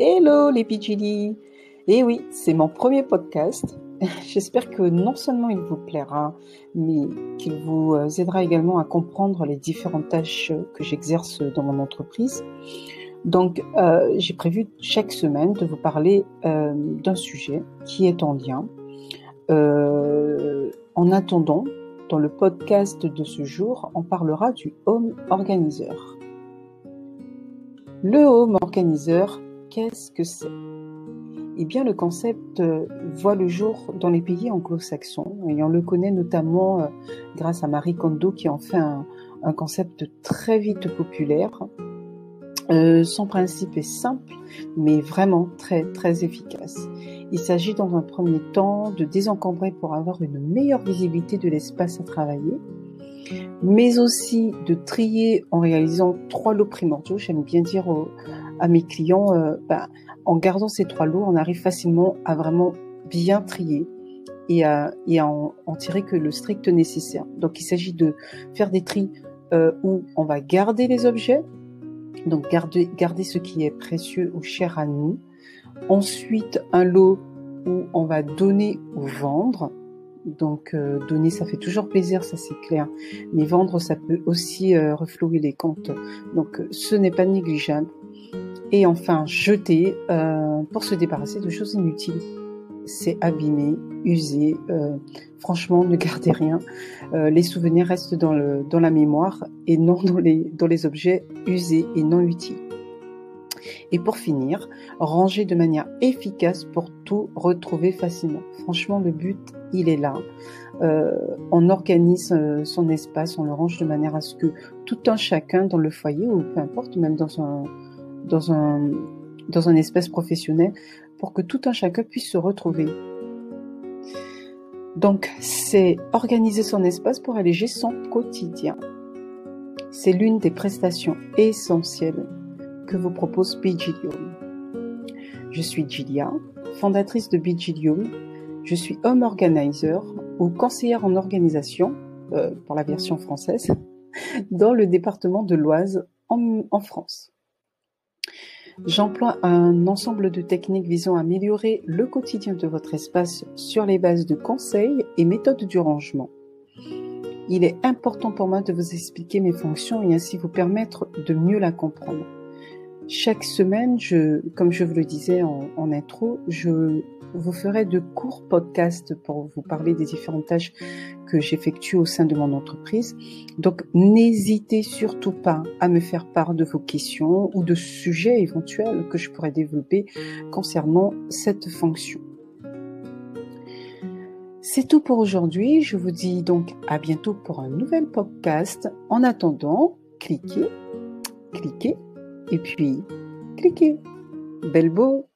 Hello les Pidgili Et oui, c'est mon premier podcast. J'espère que non seulement il vous plaira, mais qu'il vous euh, aidera également à comprendre les différentes tâches que j'exerce dans mon entreprise. Donc, euh, j'ai prévu chaque semaine de vous parler euh, d'un sujet qui est en lien. en attendant, dans le podcast de ce jour, on parlera du Home Organizer. Le Home Organizer, qu'est-ce que c'est? Eh bien, le concept euh, voit le jour dans les pays anglo-saxons et on le connaît notamment euh, grâce à Marie Kondo qui en fait un, concept très vite populaire. Euh, son principe est simple, mais vraiment très très efficace. Il s'agit dans un premier temps de désencombrer pour avoir une meilleure visibilité de l'espace à travailler, mais aussi de trier en réalisant trois lots primordiaux. J'aime bien dire à mes clients, euh, ben, en gardant ces trois lots, on arrive facilement à vraiment bien trier et à, en, tirer que le strict nécessaire. Donc il s'agit de faire des tris euh, où on va garder les objets, donc garder, garder ce qui est précieux ou cher à nous, Ensuite, un lot où on va donner ou vendre. Donc euh, donner, ça fait toujours plaisir, ça c'est clair. Mais vendre, ça peut aussi euh, reflouer les comptes. Donc ce n'est pas négligeable. Et enfin, jeter euh, pour se débarrasser de choses inutiles. C'est abîmé, usé. franchement, ne gardez rien. les souvenirs restent dans, la mémoire et non dans les objets usés et non utiles. Et pour finir, ranger de manière efficace pour tout retrouver facilement. Franchement, le but, il est là. Euh, on organise euh, son espace, on le range de manière à ce que tout un chacun dans le foyer ou peu importe, même dans un espace professionnel, pour que tout un chacun puisse se retrouver. Donc, c'est organiser son espace pour alléger son quotidien. C'est l'une des prestations essentielles que vous propose Bigilium. Je suis Gilia, fondatrice de Bigilium. Je suis home organizer ou conseillère en organisation, euh, pour la version française, dans le département de l'Oise en, en France. J'emploie un ensemble de techniques visant à améliorer le quotidien de votre espace sur les bases de conseils et méthodes du rangement. Il est important pour moi de vous expliquer mes fonctions et ainsi vous permettre de mieux la comprendre. Chaque semaine, je, comme je vous le disais en, intro, je vous ferai de courts podcasts pour vous parler des différentes tâches que j'effectue au sein de mon entreprise. Donc, n'hésitez surtout pas à me faire part de vos questions ou de sujets éventuels que je pourrais développer concernant cette fonction. C'est tout pour aujourd'hui. Je vous dis donc à bientôt pour un nouvel podcast. En attendant, cliquez, cliquez et puis cliquez. Belle beau